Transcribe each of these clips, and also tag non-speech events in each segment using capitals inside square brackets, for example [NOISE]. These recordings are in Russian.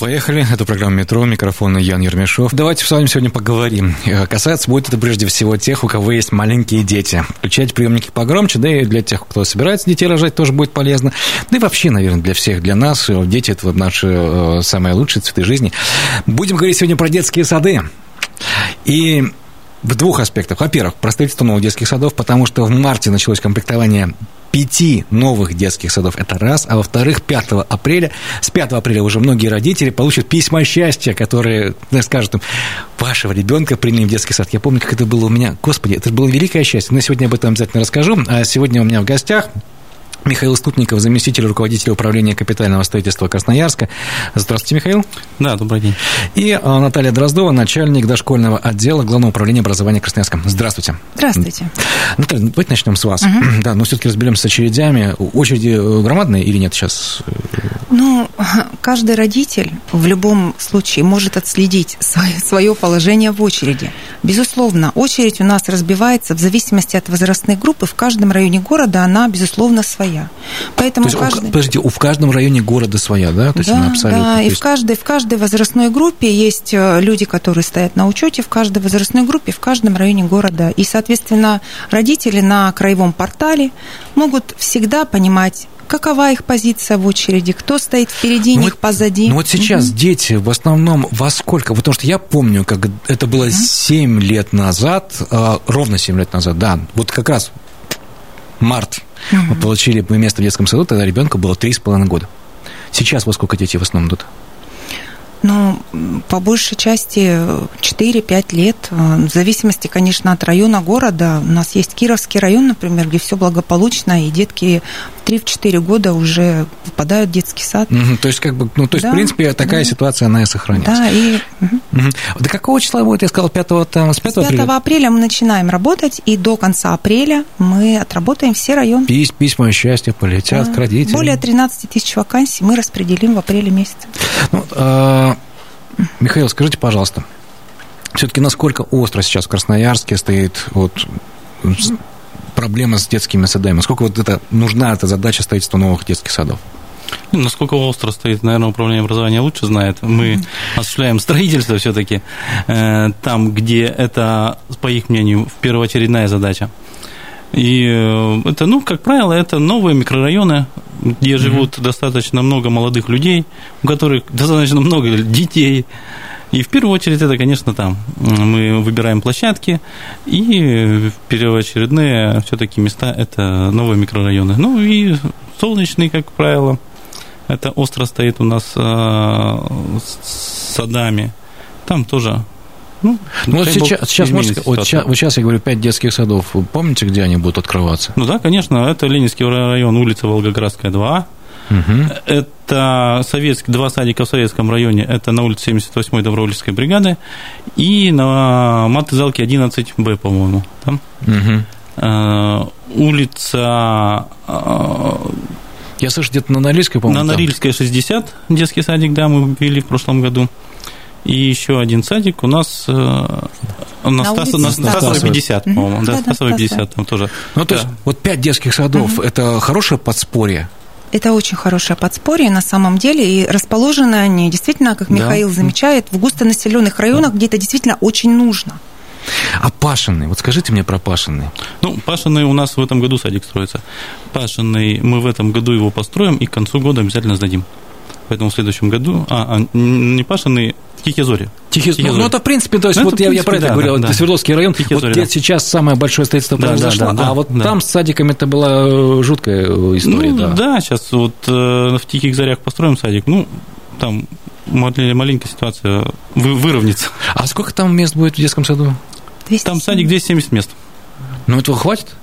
Поехали. Это программа «Метро». Микрофон Ян Ермешов. Давайте с вами сегодня поговорим. Э, касается будет это прежде всего тех, у кого есть маленькие дети. Включать приемники погромче, да и для тех, кто собирается детей рожать, тоже будет полезно. Да и вообще, наверное, для всех, для нас. Э, дети – это наши э, самые лучшие цветы жизни. Будем говорить сегодня про детские сады. И в двух аспектах. Во-первых, про строительство новых детских садов, потому что в марте началось комплектование пяти новых детских садов. Это раз. А во-вторых, 5 апреля, с 5 апреля уже многие родители получат письма счастья, которые скажут им, вашего ребенка приняли в детский сад. Я помню, как это было у меня. Господи, это было великое счастье. Но сегодня об этом обязательно расскажу. А сегодня у меня в гостях Михаил Стутников, заместитель руководителя управления капитального строительства Красноярска. Здравствуйте, Михаил. Да, добрый день. И а, Наталья Дроздова, начальник дошкольного отдела Главного управления образования Красноярска. Здравствуйте. Здравствуйте. Наталья, ну, давайте начнем с вас. Угу. Да, но все-таки разберемся с очередями. Очереди э, громадные или нет сейчас? Ну, [LAUGHS] каждый родитель в любом случае может отследить свое, положение в очереди. Безусловно, очередь у нас разбивается в зависимости от возрастной группы. В каждом районе города она, безусловно, своя. Поэтому То есть, каждый... подождите, в каждом районе города своя, да? То есть да, абсолютно. Да, и есть... в, каждой, в каждой возрастной группе есть э, люди, которые стоят на учете в каждой возрастной группе, в каждом районе города. И, соответственно, родители на краевом портале могут всегда понимать, какова их позиция в очереди, кто стоит впереди ну них, вот, позади. Ну вот сейчас угу. дети в основном во сколько? Потому что я помню, как это было угу. 7 лет назад, э, ровно 7 лет назад, да, вот как раз март Угу. Мы получили место в детском саду, тогда ребенку было 3,5 года. Сейчас во сколько детей в основном идут? Ну, по большей части 4-5 лет. В зависимости, конечно, от района города. У нас есть Кировский район, например, где все благополучно, и детки 3-4 года уже попадают в детский сад. Угу, то есть, как бы, ну, то есть, да, в принципе, такая да. ситуация, она и сохраняется. Да, и... Угу. До какого числа будет, я сказал, 5, там, с 5, с 5 апреля? апреля мы начинаем работать, и до конца апреля мы отработаем все районы. Пись, письма счастья полетят да. к родителям. Более 13 тысяч вакансий мы распределим в апреле месяце. Ну, а... Михаил, скажите, пожалуйста, все-таки насколько остро сейчас в Красноярске стоит вот проблема с детскими садами? Насколько вот это нужна эта задача строительства новых детских садов? Ну, насколько остро стоит, наверное, управление образования лучше знает. Мы осуществляем строительство все-таки э, там, где это, по их мнению, первоочередная задача. И э, это, ну, как правило, это новые микрорайоны, где живут mm-hmm. достаточно много молодых людей, у которых достаточно много детей. И в первую очередь это, конечно, там. Мы выбираем площадки, и первоочередные все-таки места – это новые микрорайоны. Ну и солнечные, как правило, это остро стоит у нас э, с садами. Там тоже ну, ну вот сейчас, сейчас можете, вот сейчас, вот сейчас я говорю, пять детских садов. Вы помните, где они будут открываться? Ну да, конечно, это Ленинский район, улица Волгоградская, 2. Угу. Это советский, два садика в советском районе. Это на улице 78-й Добровольческой бригады и на Матызалке 11Б, по-моему. Там. Угу. улица я слышу, где-то на Норильской, по-моему. На Норильской 60 детский садик, да, мы ввели в прошлом году. И еще один садик у нас э, на, на, Стаса, на Стасова 50, по-моему. Да, да Стасова 50 там тоже. Ну, то есть, вот пять детских садов угу. – это хорошее подспорье? Это очень хорошее подспорье на самом деле, и расположены они действительно, как Михаил да. замечает, в густонаселенных районах, да. где это действительно очень нужно. А Пашиный, вот скажите мне про Пашиный. Ну, Пашиный у нас в этом году садик строится. Пашиный, мы в этом году его построим и к концу года обязательно сдадим. Поэтому в следующем году, а, а не Пашиный, Тихие зори. Тихие, Тихие ну, зори. Ну, это, в принципе, то есть, ну, вот я, принципе, я про это да, говорил, да, это Свердловский район, Тихие вот зори, да. сейчас самое большое строительство да, произошло, да, да, а вот да. там с садиками это была э, жуткая э, история, ну, да. Да, сейчас вот э, в Тихих Зарях построим садик, ну, там маленькая ситуация выровняется. А сколько там мест будет в детском саду? 270. Там садик 270 мест. Ну, этого хватит?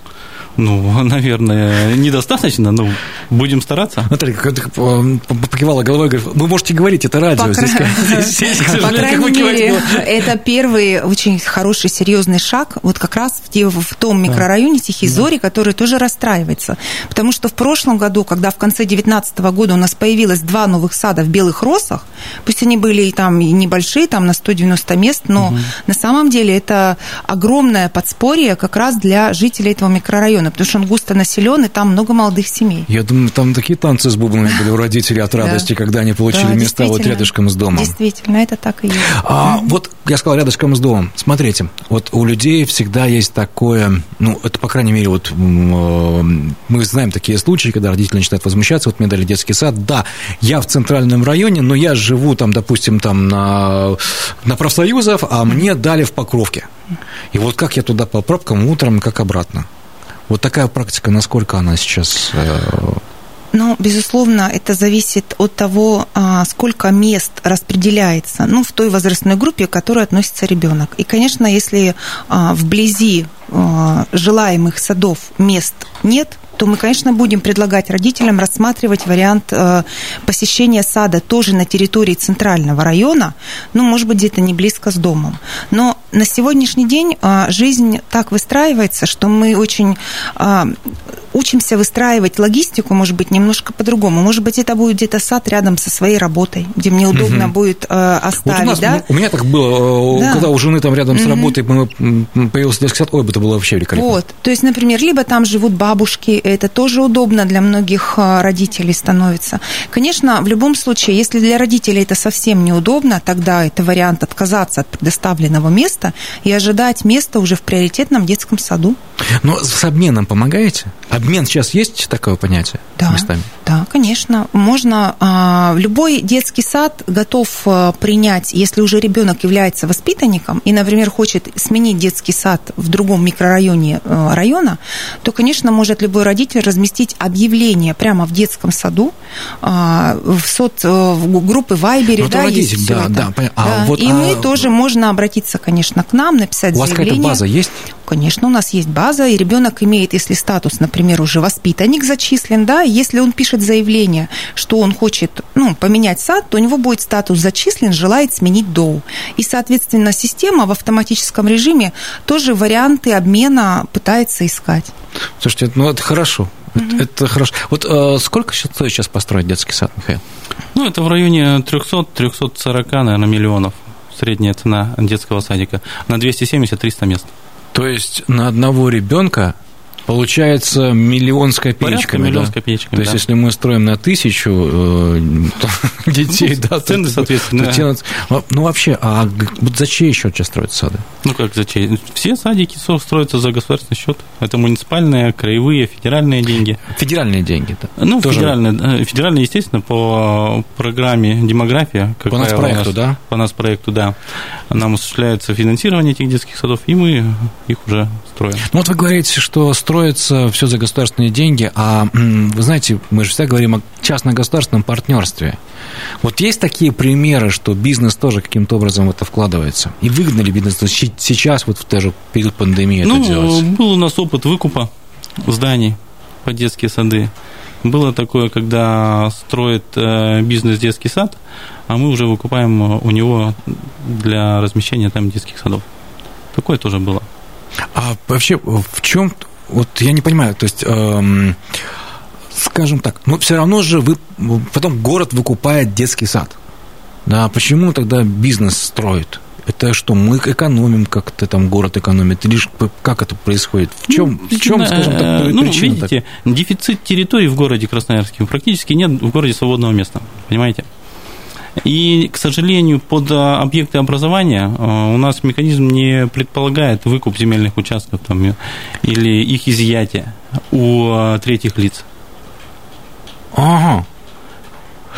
Ну, [LAUGHS] наверное, недостаточно, но будем стараться. Наталья, как ты покивала головой, говорит, вы можете говорить, это радио. По, здесь, кра... здесь, По крайней мере, это первый очень хороший, серьезный шаг вот как раз в, в том микрорайоне Тихий Зори, который тоже расстраивается. Потому что в прошлом году, когда в конце 2019 года у нас появилось два новых сада в Белых Росах, пусть они были там небольшие, там на 190 мест, но угу. на самом деле это огромное подспорье как раз для жителей этого микрорайона, потому что он густо населен, и там много молодых семей. Я думаю, там такие танцы с бубнами были у родителей от радости, когда они получили места вот рядышком с домом. Действительно, это так и есть. А, вот я сказал рядышком с домом. Смотрите, вот у людей всегда есть такое, ну, это, по крайней мере, вот э, мы знаем такие случаи, когда родители начинают возмущаться, вот мне дали детский сад, да, я в центральном районе, но я живу там, допустим, там на, на профсоюзов, а мне дали в Покровке. И вот как я туда по пробкам утром, как обратно? Вот такая практика, насколько она сейчас э, ну, безусловно, это зависит от того, а, сколько мест распределяется ну, в той возрастной группе, к которой относится ребенок. И, конечно, если а, вблизи желаемых садов мест нет, то мы, конечно, будем предлагать родителям рассматривать вариант э, посещения сада тоже на территории центрального района, ну, может быть, где-то не близко с домом. Но на сегодняшний день э, жизнь так выстраивается, что мы очень э, учимся выстраивать логистику, может быть, немножко по-другому. Может быть, это будет где-то сад рядом со своей работой, где мне удобно угу. будет оставить. Вот у, нас, да? у меня так было, да. когда у жены там рядом угу. с работой появился детский сад, ой, это было вообще великолепно. Вот, то есть, например, либо там живут бабушки, это тоже удобно для многих а, родителей становится. Конечно, в любом случае, если для родителей это совсем неудобно, тогда это вариант отказаться от предоставленного места и ожидать места уже в приоритетном детском саду. Но с обменом помогаете? Обмен сейчас есть такое понятие да, местами? Да, конечно. Можно. А, любой детский сад готов а, принять, если уже ребенок является воспитанником и, например, хочет сменить детский сад в другом микрорайоне района, то, конечно, может любой родитель разместить объявление прямо в детском саду, а, в соц в группы Вайбере, ну, да, родитель, есть да, да, да. А, Вот, и а... мы тоже можно обратиться, конечно, к нам, написать У вас заявление. какая-то база есть? Конечно, у нас есть база, и ребенок имеет, если статус, например, уже воспитанник зачислен, да, если он пишет заявление, что он хочет ну, поменять сад, то у него будет статус зачислен, желает сменить ДОУ. И, соответственно, система в автоматическом режиме тоже варианты обмена пытается искать. Слушайте, ну это хорошо. Mm-hmm. Это, это хорошо. Вот э, сколько стоит сейчас построить детский сад, Михаил? Ну, это в районе 300-340, наверное, миллионов. Средняя цена детского садика. На 270-300 мест. То есть на одного ребенка Получается миллион с копеечками. миллион да? с копеечками, То есть, если мы строим на тысячу э, [LAUGHS] детей, ну, да, цены, соответственно. Ну, вообще, а за чей счет сейчас строятся сады? Ну, как за чей? Все садики строятся за государственный счет. Это муниципальные, краевые, федеральные деньги. Федеральные деньги, да? Ну, федеральные, э, федеральные, естественно, по программе «Демография». По нас проекту, да? По нас проекту, да. Нам осуществляется финансирование этих детских садов, и мы их уже строим. Ну, вот вы говорите, что строим строится все за государственные деньги, а вы знаете, мы же всегда говорим о частно-государственном партнерстве. Вот есть такие примеры, что бизнес тоже каким-то образом в это вкладывается? И выгодно ли бизнес сейчас, вот в тоже период пандемии ну, это делать? был у нас опыт выкупа зданий под детские сады. Было такое, когда строит э, бизнес детский сад, а мы уже выкупаем у него для размещения там детских садов. Такое тоже было. А вообще в чем вот я не понимаю, то есть, эм, скажем так, но все равно же вы, потом город выкупает детский сад. Да, почему тогда бизнес строит? Это что, мы экономим как-то там город экономит? Или как это происходит? В чем, ну, в чем скажем так, э, ну, причина? Видите, так? дефицит территории в городе Красноярске практически нет в городе свободного места, понимаете? И, к сожалению, под а, объекты образования а, у нас механизм не предполагает выкуп земельных участков там, или их изъятие у а, третьих лиц. Ага.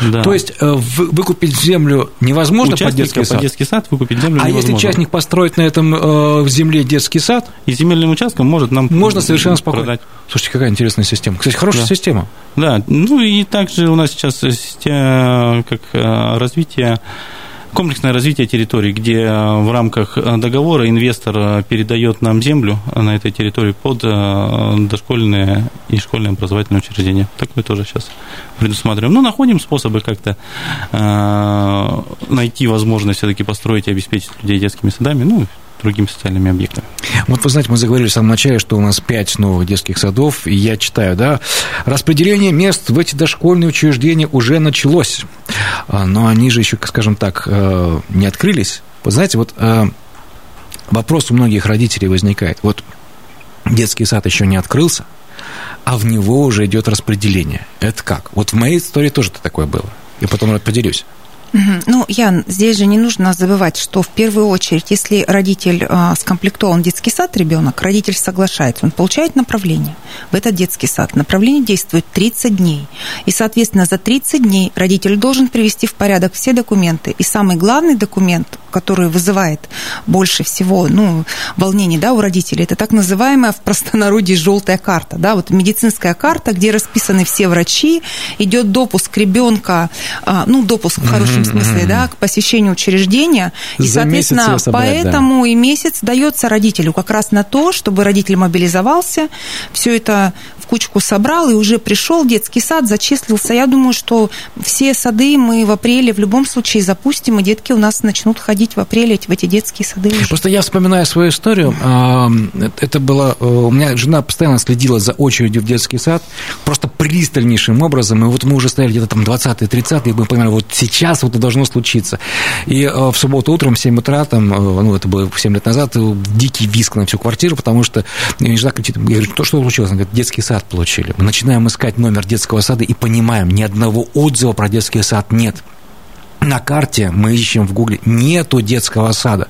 Да. То есть э, выкупить землю невозможно под детский сад? под детский сад выкупить землю а невозможно. если частник построит на этом э, земле детский сад? И земельным участком может нам Можно совершенно спокойно. Продать. Слушайте, какая интересная система. Кстати, хорошая да. система. Да, ну и также у нас сейчас система, как э, развитие комплексное развитие территории, где в рамках договора инвестор передает нам землю на этой территории под дошкольные и школьные образовательные учреждения. Такое тоже сейчас предусматриваем. Ну, находим способы как-то найти возможность все-таки построить и обеспечить людей детскими садами, ну, другими социальными объектами. Вот вы знаете, мы заговорили в самом начале, что у нас пять новых детских садов, и я читаю, да, распределение мест в эти дошкольные учреждения уже началось, а, но они же еще, скажем так, э, не открылись. Вы знаете, вот э, вопрос у многих родителей возникает, вот детский сад еще не открылся, а в него уже идет распределение. Это как? Вот в моей истории тоже такое было. Я потом поделюсь. Ну, Ян, здесь же не нужно забывать, что в первую очередь, если родитель э, скомплектован детский сад, ребенок, родитель соглашается, он получает направление в этот детский сад. Направление действует 30 дней. И, соответственно, за 30 дней родитель должен привести в порядок все документы. И самый главный документ, который вызывает больше всего ну, волнений да, у родителей, это так называемая в простонародье желтая карта. Да, вот медицинская карта, где расписаны все врачи, идет допуск ребенка, а, ну, допуск в хорошем в смысле, да, к посещению учреждения. И, За соответственно, собрать, поэтому да. и месяц дается родителю как раз на то, чтобы родитель мобилизовался, все это кучку собрал и уже пришел детский сад, зачислился. Я думаю, что все сады мы в апреле в любом случае запустим, и детки у нас начнут ходить в апреле в эти детские сады. Уже. Просто я вспоминаю свою историю. А, это было... Э, у меня жена постоянно следила за очередью в детский сад, просто пристальнейшим образом. И вот мы уже стояли где-то там 20-30, и мы понимали, вот сейчас вот это должно случиться. И э, в субботу утром в 7 утра, там, э, ну, это было 7 лет назад, дикий виск на всю квартиру, потому что жена кричит, я говорю, что, что случилось? Она говорит, детский сад сад получили. Мы начинаем искать номер детского сада и понимаем, ни одного отзыва про детский сад нет. На карте мы ищем в Гугле, нету детского сада.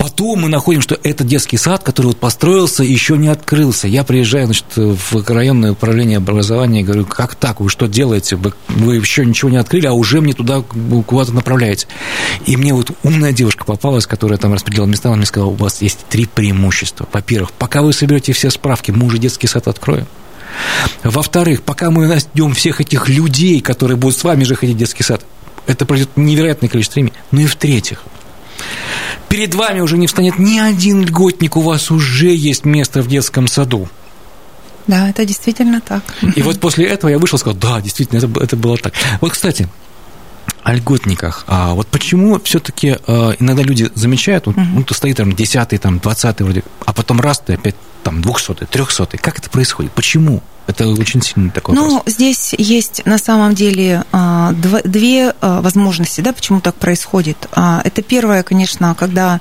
Потом мы находим, что это детский сад, который вот построился, еще не открылся. Я приезжаю значит, в районное управление образования и говорю, как так, вы что делаете? Вы, вы еще ничего не открыли, а уже мне туда куда-то направляете. И мне вот умная девушка попалась, которая там распределила места, она мне сказала, у вас есть три преимущества. Во-первых, пока вы соберете все справки, мы уже детский сад откроем. Во-вторых, пока мы найдем всех этих людей, которые будут с вами же ходить в детский сад, это пройдет невероятное количество времени. Ну и в-третьих, Перед вами уже не встанет ни один льготник, у вас уже есть место в детском саду. Да, это действительно так. И вот после этого я вышел и сказал, да, действительно, это, это было так. Вот, кстати, о льготниках. А вот почему все-таки а, иногда люди замечают, uh ну, ты стоит там 10 там 20 вроде, а потом раз ты опять там 200 300 Как это происходит? Почему? Это очень сильный такой ну, вопрос. Ну, здесь есть на самом деле а, две а, возможности, да, почему так происходит. Это первое, конечно, когда а,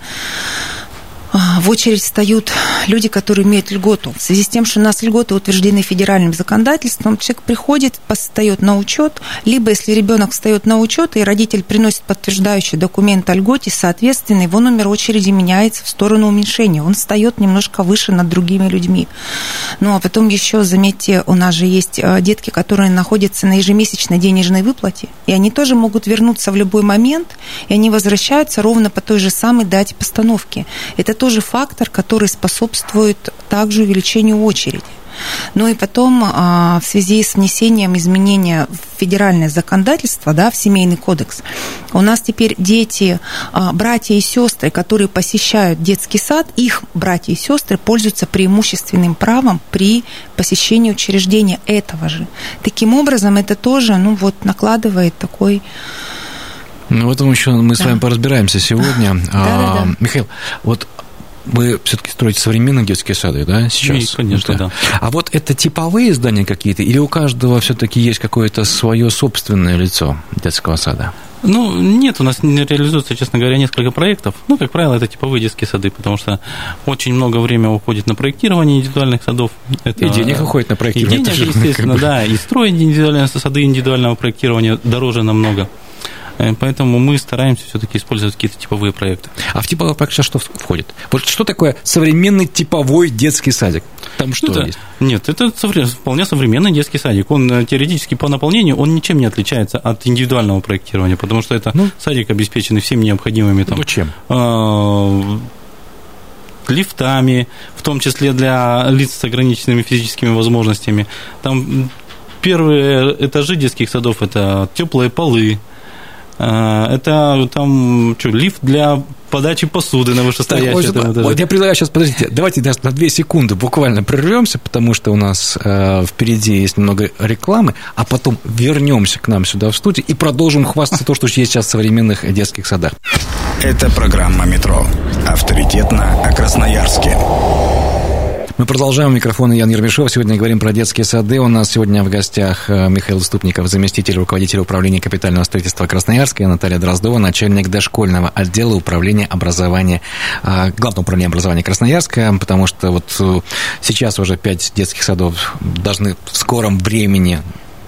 в очередь встают люди, которые имеют льготу. В связи с тем, что у нас льготы утверждены федеральным законодательством, человек приходит, встает на учет, либо если ребенок встает на учет, и родитель приносит подтверждающий документ о льготе, соответственно, его номер очереди меняется в сторону уменьшения. Он встает немножко выше над другими людьми. Ну, а потом еще, заметьте, у нас же есть э, детки, которые находятся на ежемесячной денежной выплате, и они тоже могут вернуться в любой момент, и они возвращаются ровно по той же самой дате постановки. Это тоже фактор, который способствует также увеличению очереди. Ну и потом а, в связи с внесением изменения в федеральное законодательство, да, в семейный кодекс, у нас теперь дети, а, братья и сестры, которые посещают детский сад, их братья и сестры пользуются преимущественным правом при посещении учреждения этого же. Таким образом, это тоже, ну вот, накладывает такой ну, в этом еще мы да. с вами поразбираемся сегодня. [LAUGHS] Да, а, да, да. Михаил, вот вы все-таки строите современные детские сады, да, сейчас? И, конечно, да. да. А вот это типовые здания какие-то, или у каждого все-таки есть какое-то свое собственное лицо детского сада? Ну, нет, у нас не реализуется, честно говоря, несколько проектов. Ну, как правило, это типовые детские сады, потому что очень много времени уходит на проектирование индивидуальных садов. Это, и денег уходит на проектирование. И денег, [LAUGHS] естественно, да. И строить индивидуальные сады индивидуального проектирования дороже намного. Э, поэтому мы стараемся все-таки использовать какие-то типовые проекты. А в типовой проект сейчас что входит? Вот что такое современный типовой детский садик? Там что это, есть? Нет, это вполне современный детский садик. Он э, теоретически по наполнению, он ничем не отличается от индивидуального проектирования, потому что это ну, садик, обеспеченный всеми необходимыми там, ну, чем? Э, лифтами, в том числе для лиц с ограниченными физическими возможностями. Там первые этажи детских садов – это теплые полы, это там что, лифт для подачи посуды на вышестоящий так, этаже. Вот я предлагаю сейчас, подождите, давайте даже на две секунды буквально прервемся, потому что у нас э, впереди есть немного рекламы, а потом вернемся к нам сюда в студию и продолжим хвастаться то, что есть сейчас в современных детских садах. Это программа «Метро». Авторитетно о Красноярске. Мы продолжаем. Микрофон Ян Ермешов. Сегодня говорим про детские сады. У нас сегодня в гостях э, Михаил Ступников, заместитель руководителя управления капитального строительства Красноярска, и Наталья Дроздова, начальник дошкольного отдела управления образования, э, главного управления образования Красноярска, потому что вот э, сейчас уже пять детских садов должны в скором времени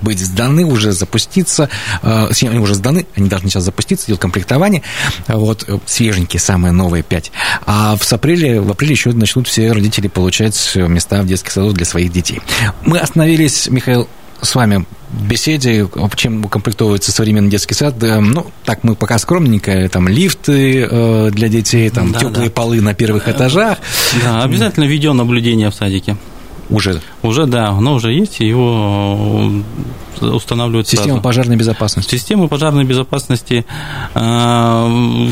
быть сданы, уже запуститься. Э, они уже сданы, они должны сейчас запуститься, идет комплектование. Вот, э, свеженькие, самые новые пять. А в апреле, в апреле еще начнут все родители получать места в детских садах для своих детей. Мы остановились, Михаил, с вами в беседе, чем укомплектовывается современный детский сад. Ну, так мы пока скромненько, там лифты э, для детей, там да, теплые да. полы на первых этажах. Да, обязательно видеонаблюдение в садике. Уже? Уже, да, оно уже есть, его э, устанавливают Система сразу. пожарной безопасности. Система пожарной безопасности, э,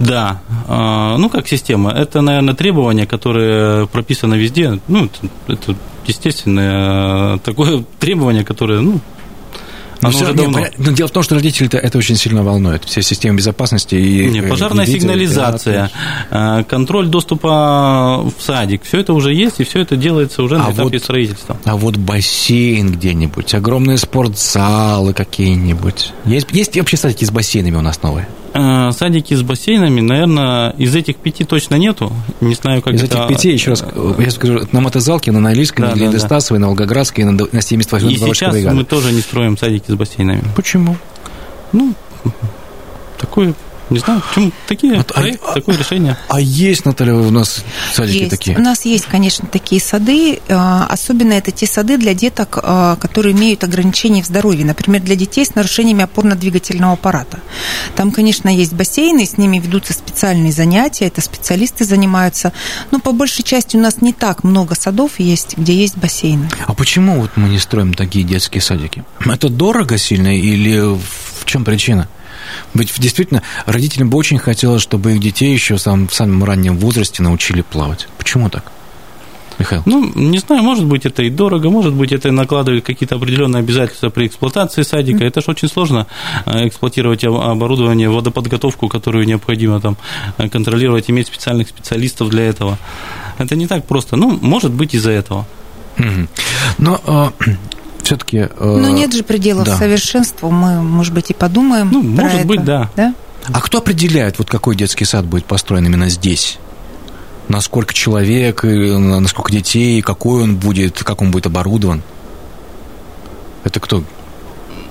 да, э, ну как система, это, наверное, требования, которые прописаны везде, ну, это, это естественное такое [LAUGHS] требование, которое, ну, но, все, давно. Не, но дело в том, что родители это очень сильно волнует. Все системы безопасности и... Не, пожарная и сигнализация, и контроль доступа в садик, все это уже есть, и все это делается уже на а этапе вот, строительства. А вот бассейн где-нибудь, огромные спортзалы какие-нибудь. Есть, есть вообще садики с бассейнами у нас новые? Э, садики с бассейнами, наверное, из этих пяти точно нету. Не знаю, как из это... этих пяти, еще раз, я скажу, на Мотозалке, на Норильской, да, на Ленинградстасовой, да, да. на Волгоградской, на, на 78 И сейчас бригады. мы тоже не строим садики с бассейнами. Почему? Ну, такое не знаю, почему такие вот, проект, а, такое решение. А есть, Наталья, у нас садики есть. такие? У нас есть, конечно, такие сады. А, особенно это те сады для деток, а, которые имеют ограничения в здоровье. Например, для детей с нарушениями опорно-двигательного аппарата. Там, конечно, есть бассейны, с ними ведутся специальные занятия, это специалисты занимаются. Но по большей части у нас не так много садов есть, где есть бассейны. А почему вот мы не строим такие детские садики? Это дорого сильно или в чем причина? Ведь действительно родителям бы очень хотелось, чтобы их детей еще в самом, в самом раннем возрасте научили плавать. Почему так? Михаил? Ну, не знаю, может быть, это и дорого, может быть, это накладывает какие-то определенные обязательства при эксплуатации садика. Это же очень сложно э, эксплуатировать оборудование, водоподготовку, которую необходимо там э, контролировать, иметь специальных специалистов для этого. Это не так просто. Ну, может быть, из-за этого. Но э, все-таки... Э, ну, нет же пределов да. совершенству, мы, может быть, и подумаем Ну, может это. быть, да. да. А кто определяет, вот какой детский сад будет построен именно здесь? На сколько человек, на сколько детей, какой он будет, как он будет оборудован? Это кто?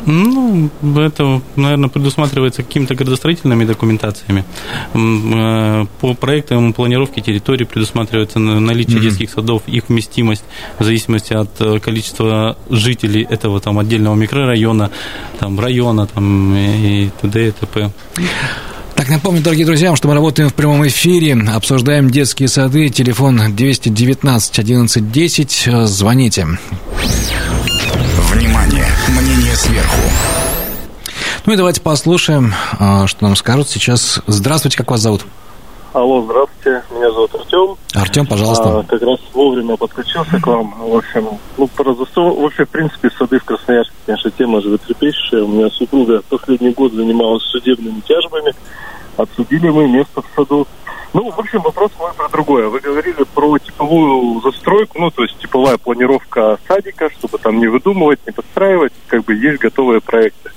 Ну, это, наверное, предусматривается какими-то градостроительными документациями. Э, по проектам планировки территории предусматривается наличие mm-hmm. детских садов, их вместимость в зависимости от э, количества жителей этого там отдельного микрорайона, там района, там и т.д. и т.п. Так, напомню, дорогие друзья, что мы работаем в прямом эфире, обсуждаем детские сады, телефон 219 11 10, звоните. Сверху. Ну и давайте послушаем, а, что нам скажут сейчас. Здравствуйте, как вас зовут? Алло, здравствуйте, меня зовут Артем. Артем, пожалуйста. А, как раз вовремя подключился к вам. В общем, ну, про засов... Вообще, в принципе, сады в Красноярске, конечно, тема животрепещущая. У меня супруга последний год занималась судебными тяжбами. Отсудили мы место в саду. Ну, в общем, вопрос мой про другое. Вы говорили про типовую застройку, ну, то есть типовая планировка садика, чтобы там не выдумывать, не подстраивать, как бы есть готовые проекты.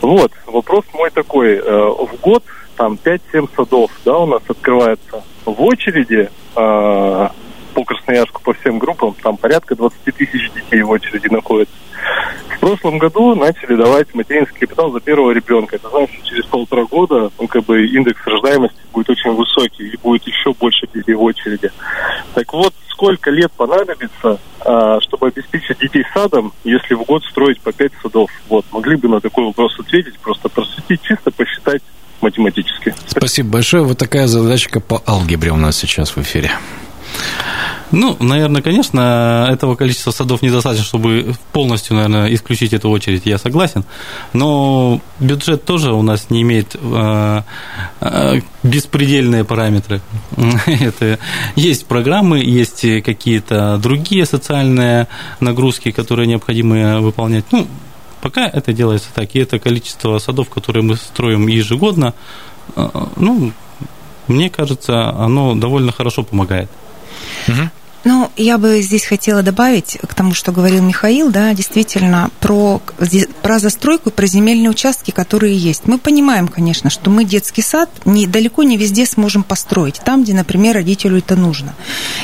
Вот, вопрос мой такой. Э, в год там 5-7 садов, да, у нас открывается в очереди э, Красноярску, по всем группам, там порядка 20 тысяч детей в очереди находится. В прошлом году начали давать материнский капитал за первого ребенка. Это значит, что через полтора года ну, как бы индекс рождаемости будет очень высокий и будет еще больше детей в очереди. Так вот, сколько лет понадобится, а, чтобы обеспечить детей садом, если в год строить по пять садов? Вот, могли бы на такой вопрос ответить, просто просветить, чисто посчитать математически. Спасибо большое. Вот такая задачка по алгебре у нас сейчас в эфире. Ну, наверное, конечно, этого количества садов недостаточно, чтобы полностью, наверное, исключить эту очередь, я согласен. Но бюджет тоже у нас не имеет э, э, беспредельные параметры. [LAUGHS] Это есть программы, есть какие-то другие социальные нагрузки, которые необходимо выполнять. Ну, пока это делается так, и это количество садов, которые мы строим ежегодно, э, ну, мне кажется, оно довольно хорошо помогает. Угу. Ну, я бы здесь хотела добавить к тому, что говорил Михаил, да, действительно, про, про застройку про земельные участки, которые есть. Мы понимаем, конечно, что мы детский сад не, далеко не везде сможем построить, там, где, например, родителю это нужно.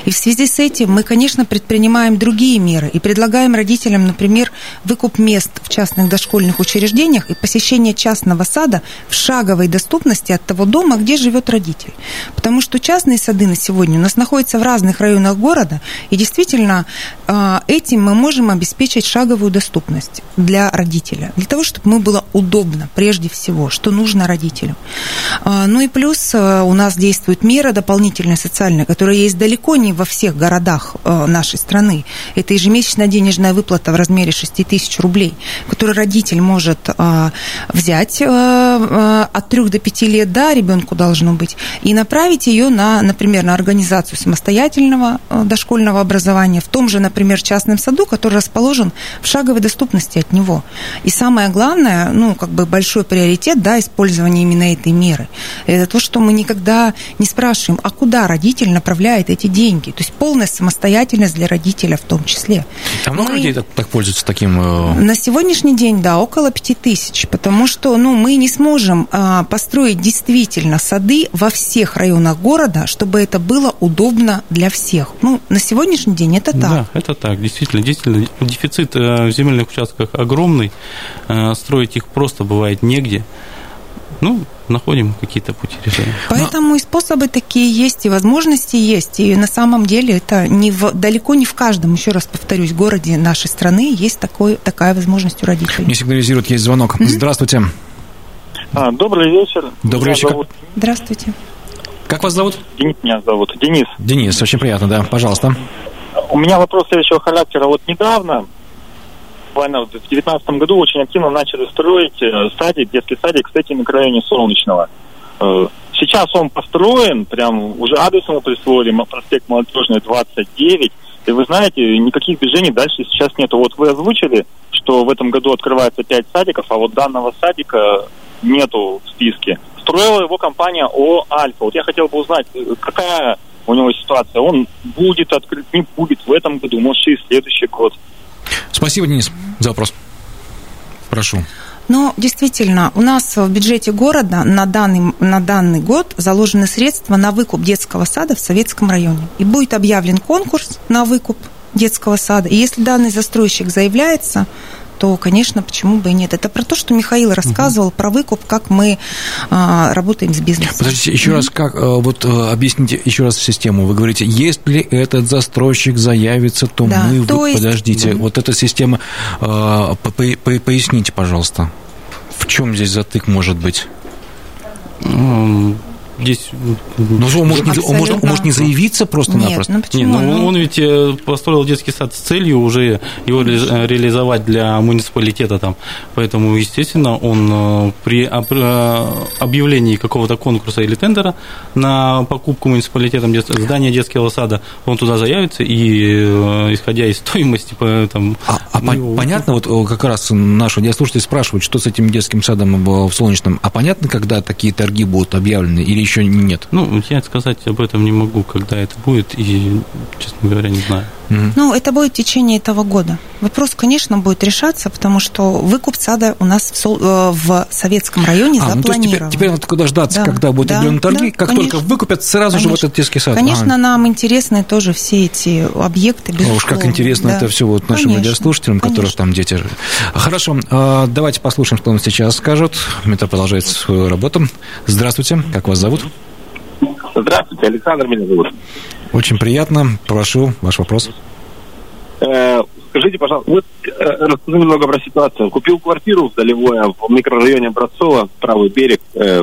И в связи с этим мы, конечно, предпринимаем другие меры и предлагаем родителям, например, выкуп мест в частных дошкольных учреждениях и посещение частного сада в шаговой доступности от того дома, где живет родитель. Потому что частные сады на сегодня у нас находятся в разных районах города, города. И действительно, а, этим мы можем обеспечить шаговую доступность для родителя, для того, чтобы ему было удобно, прежде всего, что нужно родителю. А, ну и плюс а, у нас действует мера дополнительная социальная, которая есть далеко не во всех городах нашей страны. Это ежемесячная денежная выплата в размере 6 тысяч рублей, которую родитель может взять от 3 до 5 лет, да, ребенку должно быть, и направить ее на, например, на организацию самостоятельного дошкольного образования в том же, например, частном саду, который расположен в шаговой доступности от него. И самое главное, ну, как бы большой приоритет, да, использования именно этой меры, это то, что мы никогда не спрашиваем, а куда родитель направляет эти деньги. То есть полная самостоятельность для родителя в том числе. А много мы... людей так, так пользуются таким? Э, На сегодняшний день, да, около пяти тысяч, потому что, ну, мы не сможем а, построить действительно сады во всех районах города, чтобы это было удобно для всех. Ну, на сегодняшний день это так. Да, это так, действительно. Действительно, дефицит э, в земельных участках огромный. Э, строить их просто бывает негде. Ну, находим какие-то пути решения. Поэтому Но... и способы такие есть, и возможности есть. И на самом деле это не в, далеко не в каждом, еще раз повторюсь, городе нашей страны есть такой, такая возможность у родителей. Мне сигнализирует, есть звонок. Mm-hmm. Здравствуйте. А, добрый вечер. Добрый вечер. Зовут... Здравствуйте. Как вас зовут? Денис меня зовут. Денис. Денис, очень приятно, да. Пожалуйста. У меня вопрос следующего характера. Вот недавно, буквально в 2019 году, очень активно начали строить э, садик, детский садик, кстати, в микрорайоне Солнечного. Э, сейчас он построен, прям уже адрес ему присвоили, проспект Молодежный, 29. И вы знаете, никаких движений дальше сейчас нету. Вот вы озвучили, что в этом году открывается 5 садиков, а вот данного садика нету в списке строила его компания О Альфа. Вот я хотел бы узнать, какая у него ситуация. Он будет открыт, не будет в этом году, может, и в следующий год. Спасибо, Денис, за вопрос. Прошу. Но действительно, у нас в бюджете города на данный, на данный год заложены средства на выкуп детского сада в Советском районе. И будет объявлен конкурс на выкуп детского сада. И если данный застройщик заявляется, то, конечно, почему бы и нет. Это про то, что Михаил рассказывал угу. про выкуп, как мы а, работаем с бизнесом. Подождите, еще угу. раз, как, э, вот э, объясните еще раз систему. Вы говорите, если этот застройщик заявится, то да, мы... То есть... Подождите, угу. вот эта система, э, поясните, пожалуйста, в чем здесь затык может быть? Здесь... Ну, он может, не, он, может, он может не заявиться просто-напросто? Нет, ну почему? Нет, ну, он ведь э, построил детский сад с целью уже его э, реализовать для муниципалитета там. Поэтому, естественно, он э, при объявлении какого-то конкурса или тендера на покупку муниципалитетом здания детского сада, он туда заявится и, исходя из [LAUGHS] стоимости, там... А, а ну, понятно, вот как раз наши радиослушатели спрашивают, что с этим детским садом в Солнечном, а понятно, когда такие торги будут объявлены или еще нет? Ну, я сказать об этом не могу, когда это будет, и, честно говоря, не знаю. Ну, это будет в течение этого года. Вопрос, конечно, будет решаться, потому что выкуп сада у нас в, Сол... Э, в Советском районе а, запланирован. Ну, теперь, теперь надо только дождаться, да, когда будут да, объявлены торги. Да, как конечно, только выкупят, сразу конечно. же в этот детский сад. Конечно, ага. нам интересны тоже все эти объекты, безусловно. Уж как интересно да. это все вот нашим конечно, радиослушателям, конечно. которых там дети. Хорошо, а, давайте послушаем, что он сейчас скажет. Метро продолжает свою работу. Здравствуйте, как вас зовут? Здравствуйте, Александр меня зовут. Очень приятно. Прошу, ваш вопрос. Э, скажите, пожалуйста, вот э, расскажи немного про ситуацию. Купил квартиру в Долевое, в микрорайоне Братцова, правый берег, э,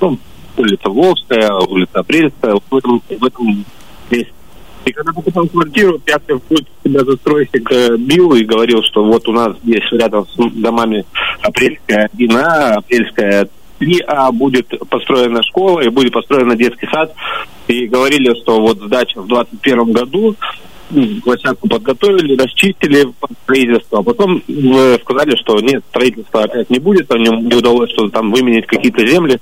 ну, улица Волжская, улица Апрельская. В этом, в этом месте И когда покупал квартиру, пятый путь себя застройщик э, бил и говорил, что вот у нас здесь рядом с домами апрельская 1А, апрельская 3А будет построена школа и будет построен детский сад. И говорили, что вот сдача в 2021 году площадку подготовили, расчистили строительство, а потом э, сказали, что нет, строительства опять не будет, там не, не удалось что там выменить какие-то земли,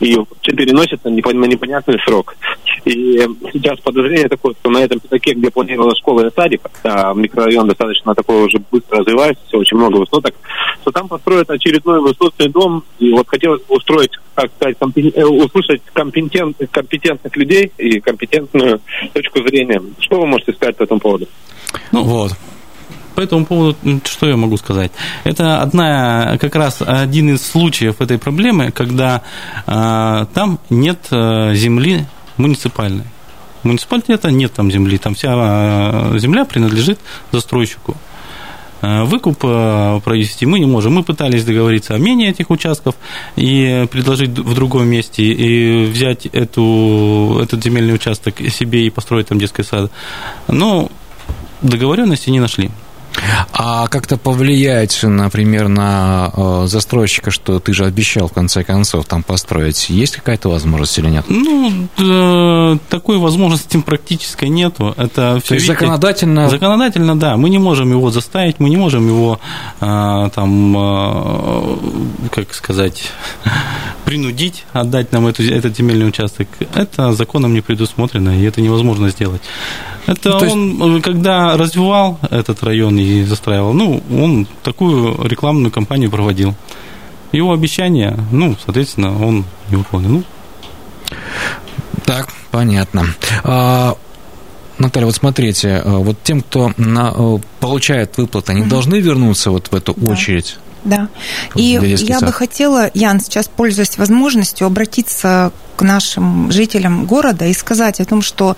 и все переносится на непонятный срок. И сейчас подозрение такое, что на этом пятаке, где планировалась школа и садик, а микрорайон достаточно такой уже быстро развивается, очень много высоток, то там построят очередной высотный дом, и вот хотелось бы устроить, как сказать, компетен... Э, услышать компетент... компетентных людей и компетентную точку зрения. Что вы можете сказать по этому поводу? Ну вот, по этому поводу, что я могу сказать? Это одна, как раз один из случаев этой проблемы, когда э, там нет э, земли муниципальной. Муниципалитета нет там земли, там вся э, земля принадлежит застройщику. Э, выкуп э, провести мы не можем. Мы пытались договориться о мене этих участков и предложить в другом месте, и взять эту, этот земельный участок себе и построить там детский сад. Но договоренности не нашли. А как-то повлиять, например, на э, застройщика, что ты же обещал в конце концов там построить, есть какая-то возможность или нет? Ну, да, такой возможности практически нету. Это все, То есть видите, законодательно? Законодательно, да. Мы не можем его заставить, мы не можем его а, там, как сказать, [LAUGHS] принудить отдать нам эту, этот земельный участок. Это законом не предусмотрено, и это невозможно сделать. Это ну, он, есть... когда развивал этот район и застраивал, ну, он такую рекламную кампанию проводил. Его обещания, ну, соответственно, он не выполнил. Ну. Так, понятно. А, Наталья, вот смотрите, а, вот тем, кто на, а, получает выплаты, они mm-hmm. должны вернуться вот в эту да. очередь? Да. И я сад. бы хотела, Ян, сейчас пользуясь возможностью, обратиться к нашим жителям города и сказать о том, что,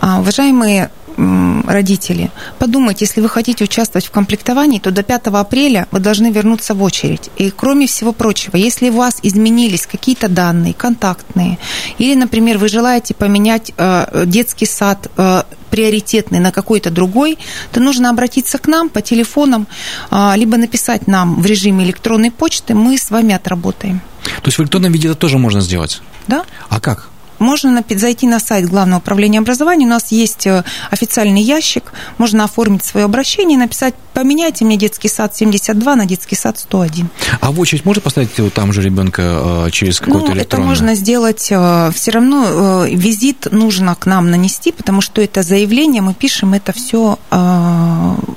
уважаемые родители, подумайте, если вы хотите участвовать в комплектовании, то до 5 апреля вы должны вернуться в очередь. И кроме всего прочего, если у вас изменились какие-то данные, контактные, или, например, вы желаете поменять э, детский сад э, приоритетный на какой-то другой, то нужно обратиться к нам по телефонам, э, либо написать нам в режиме электронной почты, мы с вами отработаем. То есть в электронном виде это тоже можно сделать? Да. А как? Можно зайти на сайт Главного управления образования. У нас есть э, официальный ящик. Можно оформить свое обращение и написать «Поменяйте мне детский сад 72 на детский сад 101». А в очередь можно поставить там же ребенка э, через какой-то ну, электронный? это можно сделать. Э, Все равно визит нужно к нам нанести, потому что это заявление, мы пишем это все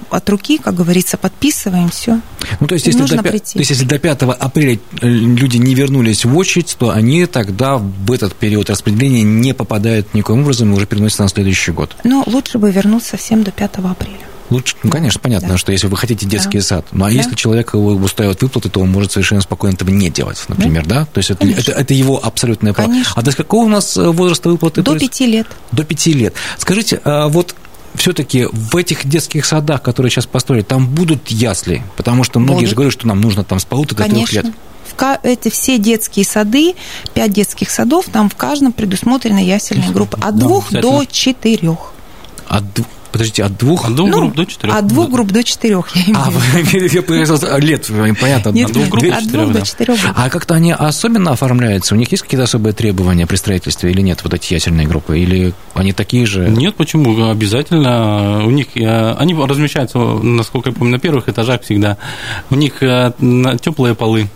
от руки, как говорится, подписываем все. Ну, то есть, если нужно до, прийти. то есть, если до 5 апреля люди не вернулись в очередь, то они тогда в этот период распределения не попадает никаким образом и уже переносится на следующий год. Но лучше бы вернуться совсем до 5 апреля. Лучше, ну, конечно, понятно, да. что если вы хотите детский да. сад, ну а да. если человек устраивает выплаты, то он может совершенно спокойно этого не делать, например, да? да? То есть это, это, это его абсолютное право. Конечно. А до какого у нас э, возраста выплаты? До пяти лет. До пяти лет. Скажите, а вот все-таки в этих детских садах, которые сейчас построили, там будут ясли? Потому что многие будут. же говорят, что нам нужно там с полутора до трех лет эти все детские сады, пять детских садов, там в каждом предусмотрены ясельные группы от двух до четырех. От Подождите, от двух? От двух ну, групп до четырех. От двух групп до четырех, я имею в А, лет, понятно. Нет, от двух групп от двух до четырех. А как-то они особенно оформляются? У них есть какие-то особые требования при строительстве или нет, вот эти ясельные группы? Или они такие же? Нет, почему? Обязательно. У них, они размещаются, насколько я помню, на первых этажах всегда. У них э, теплые полы.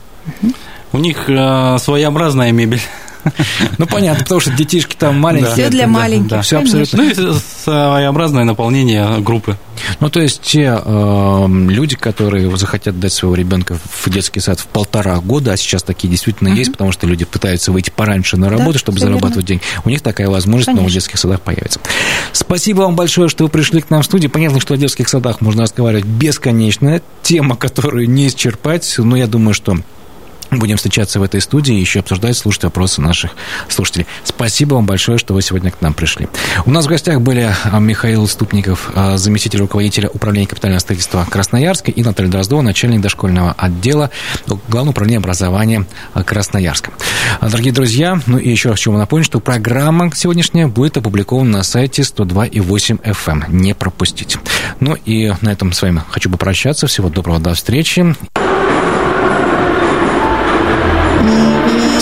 У них э, своеобразная мебель. [LAUGHS] Ну, понятно, потому что детишки там маленькие. Все для маленьких. Все абсолютно. Ну, и своеобразное наполнение группы. Ну, то есть те э, люди, которые захотят дать своего ребенка в детский сад в полтора года, а сейчас такие действительно есть, потому что люди пытаются выйти пораньше на работу, да, чтобы зарабатывать деньги, у них такая возможность Конечно. в детских садах появится. Спасибо вам большое, что вы пришли к нам в студию. Понятно, что о детских садах можно разговаривать бесконечно. Тема, которую не исчерпать, но я думаю, что будем встречаться в этой студии и еще обсуждать, слушать вопросы наших слушателей. Спасибо вам большое, что вы сегодня к нам пришли. У нас в гостях были а, Михаил Ступников, а, заместитель руководителя управления капитального строительства Красноярска, и Наталья Дроздова, начальник дошкольного отдела Главного управления образования Красноярска. А, дорогие друзья, ну и еще раз хочу вам напомнить, что программа сегодняшняя будет опубликована на сайте 102,8 FM. Не пропустить. Ну и на этом с вами хочу попрощаться. Всего доброго, до встречи.